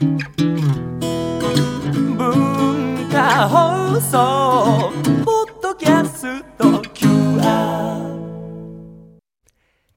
文化放送ポッドキャスト QR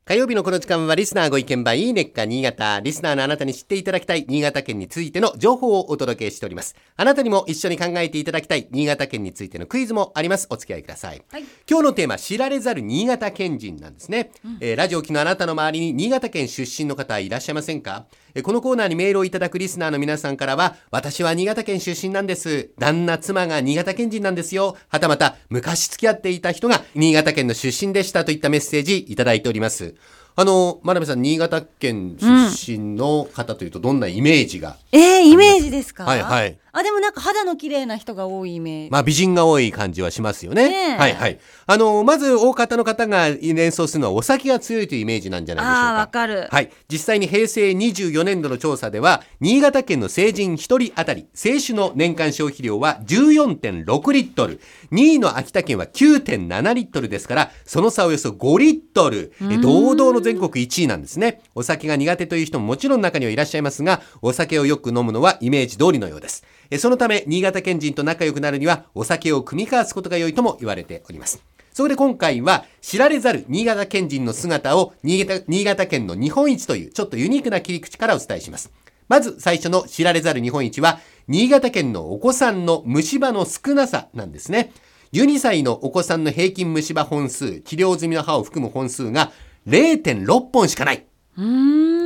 火曜日のこの時間はリスナーご意見番いいねっか新潟。リスナーのあなたに知っていただきたい新潟県についての情報をお届けしております。あなたにも一緒に考えていただきたい新潟県についてのクイズもあります。お付き合いください。はい今日のテーマ、知られざる新潟県人なんですね。えーラジオ機のあなたの周りに新潟県出身の方いらっしゃいませんか？えーこのコーナーにメールをいただくリスナーの皆さんからは、私は新潟県出身なんです。旦那、妻が新潟県人なんですよ。はたまた、昔付き合っていた人が新潟県の出身でしたといったメッセージいただいております。あの、真鍋さん、新潟県出身の方というと、どんなイメージが、えー、イメージですか？はいはいあ、でもなんか肌の綺麗な人が多いイメージ。まあ、美人が多い感じはしますよね。ねえはいはい。あの、まず、大方の方が連想するのは、お酒が強いというイメージなんじゃないでしょうか。あーわかるはい。実際に平成24年度の調査では、新潟県の成人1人当たり、清酒の年間消費量は14.6リットル。2位の秋田県は9.7リットルですから、その差およそ5リットル。え堂々の全国1位なんですね。お酒が苦手という人ももちろん中にはいらっしゃいますが、お酒をよく飲むのはイメージ通りのようです。そのため、新潟県人と仲良くなるには、お酒を組み交わすことが良いとも言われております。そこで今回は、知られざる新潟県人の姿を新潟、新潟県の日本一という、ちょっとユニークな切り口からお伝えします。まず最初の知られざる日本一は、新潟県のお子さんの虫歯の少なさなんですね。12歳のお子さんの平均虫歯本数、治療済みの歯を含む本数が0.6本しかない。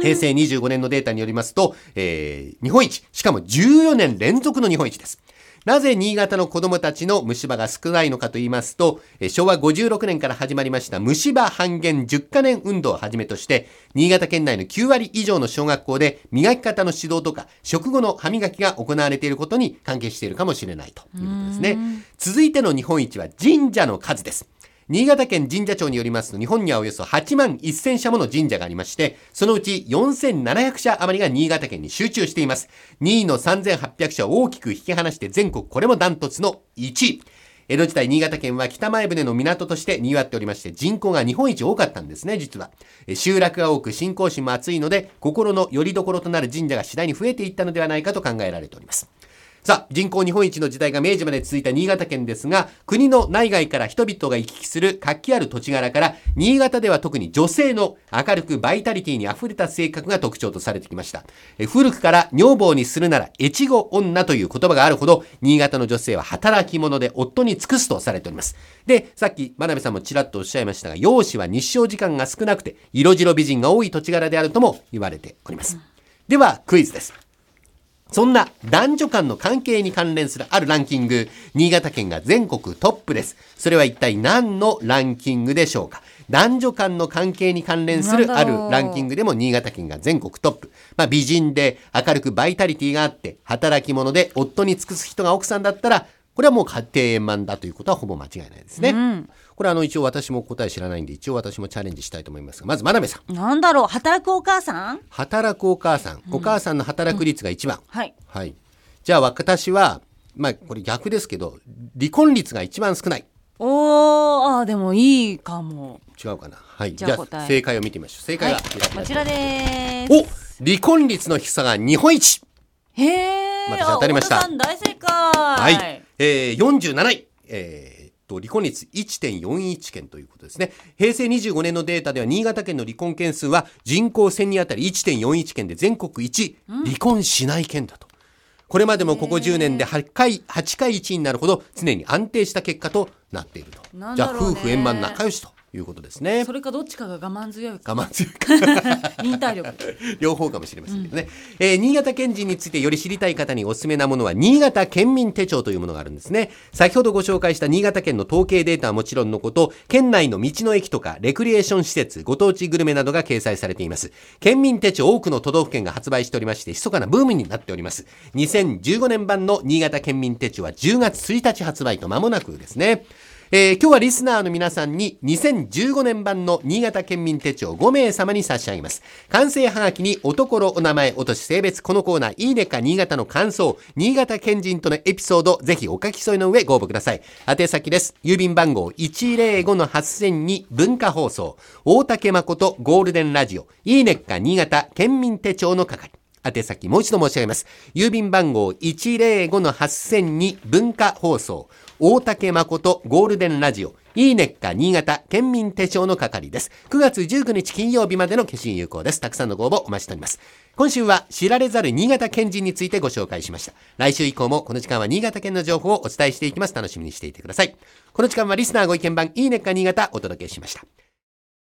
平成25年のデータによりますと、えー日本一、しかも14年連続の日本一です。なぜ新潟の子供たちの虫歯が少ないのかと言いますと、えー昭和56年から始まりました虫歯半減10カ年運動をはじめとして、新潟県内の9割以上の小学校で磨き方の指導とか、食後の歯磨きが行われていることに関係しているかもしれないということですね。続いての日本一は神社の数です。新潟県神社庁によりますと、日本にはおよそ8万1000社もの神社がありまして、そのうち4700社余りが新潟県に集中しています。2位の3800社を大きく引き離して全国これもダントツの1位。江戸時代新潟県は北前船の港として賑わっておりまして人口が日本一多かったんですね実は集落が多く信仰心も厚いので心の拠り所となる神社が次第に増えていったのではないかと考えられておりますさあ、人口日本一の時代が明治まで続いた新潟県ですが、国の内外から人々が行き来する活気ある土地柄から、新潟では特に女性の明るくバイタリティに溢れた性格が特徴とされてきました。え古くから女房にするなら、越後女という言葉があるほど、新潟の女性は働き者で夫に尽くすとされております。で、さっき真鍋さんもちらっとおっしゃいましたが、容姿は日照時間が少なくて、色白美人が多い土地柄であるとも言われております。では、クイズです。そんな男女間の関係に関連するあるランキング、新潟県が全国トップです。それは一体何のランキングでしょうか？男女間の関係に関連するあるランキングでも新潟県が全国トップ。まあ美人で明るくバイタリティがあって、働き者で夫に尽くす人が奥さんだったら、これはもう家庭円満だということはほぼ間違いないですね。これあの一応私も答え知らないんで、一応私もチャレンジしたいと思いますが、まず真鍋さん。なんだろう働くお母さん？働くお母さん。お母さんの働く率が一番。はい。はい。じゃあ私は、まあこれ逆ですけど、離婚率が一番少ない。おー、あーでもいいかも。違うかな。はい。じゃあ正解を見てみましょう。正解は。はいこちらでーす。お離婚率の低さが日本一へー。私当たりました大正解。は。はいえー、47位。えーっと、離婚率1.41件ということですね。平成25年のデータでは、新潟県の離婚件数は人口1000人当たり1.41件で全国一離婚しない県だと。これまでもここ10年で8回、8回1位になるほど常に安定した結果となっていると。じゃあ、夫婦円満仲良しということですねそ。れかどっちかが我慢強いか。我慢強いか。忍耐力。両方かもしれませんけどね、えー新潟県人についてより知りたい方におすすめなものは新潟県民手帳というものがあるんですね先ほどご紹介した新潟県の統計データはもちろんのこと県内の道の駅とかレクリエーション施設ご当地グルメなどが掲載されています県民手帳多くの都道府県が発売しておりまして密かなブームになっております2015年版の新潟県民手帳は10月1日発売と間もなくですねえー今日はリスナーの皆さんに2015年版の新潟県民手帳5名様に差し上げます。完成はがきにおところ、お名前、お年、性別、このコーナー、いいねか新潟の感想、新潟県人とのエピソード、ぜひお書き添えの上ご応募ください。宛先です。郵便番号105-8000に文化放送、大竹誠ゴールデンラジオ、いいねか新潟県民手帳の係。宛先もう一度申し上げます。郵便番号105-8000に文化放送。大竹誠ゴールデンラジオ。いいねっか新潟県民手帳の係です。9月19日金曜日までの消印有効です。たくさんのご応募お待ちしております。今週は知られざる新潟県人についてご紹介しました。来週以降もこの時間は新潟県の情報をお伝えしていきます。楽しみにしていてください。この時間はリスナーご意見番いいねっか新潟お届けしました。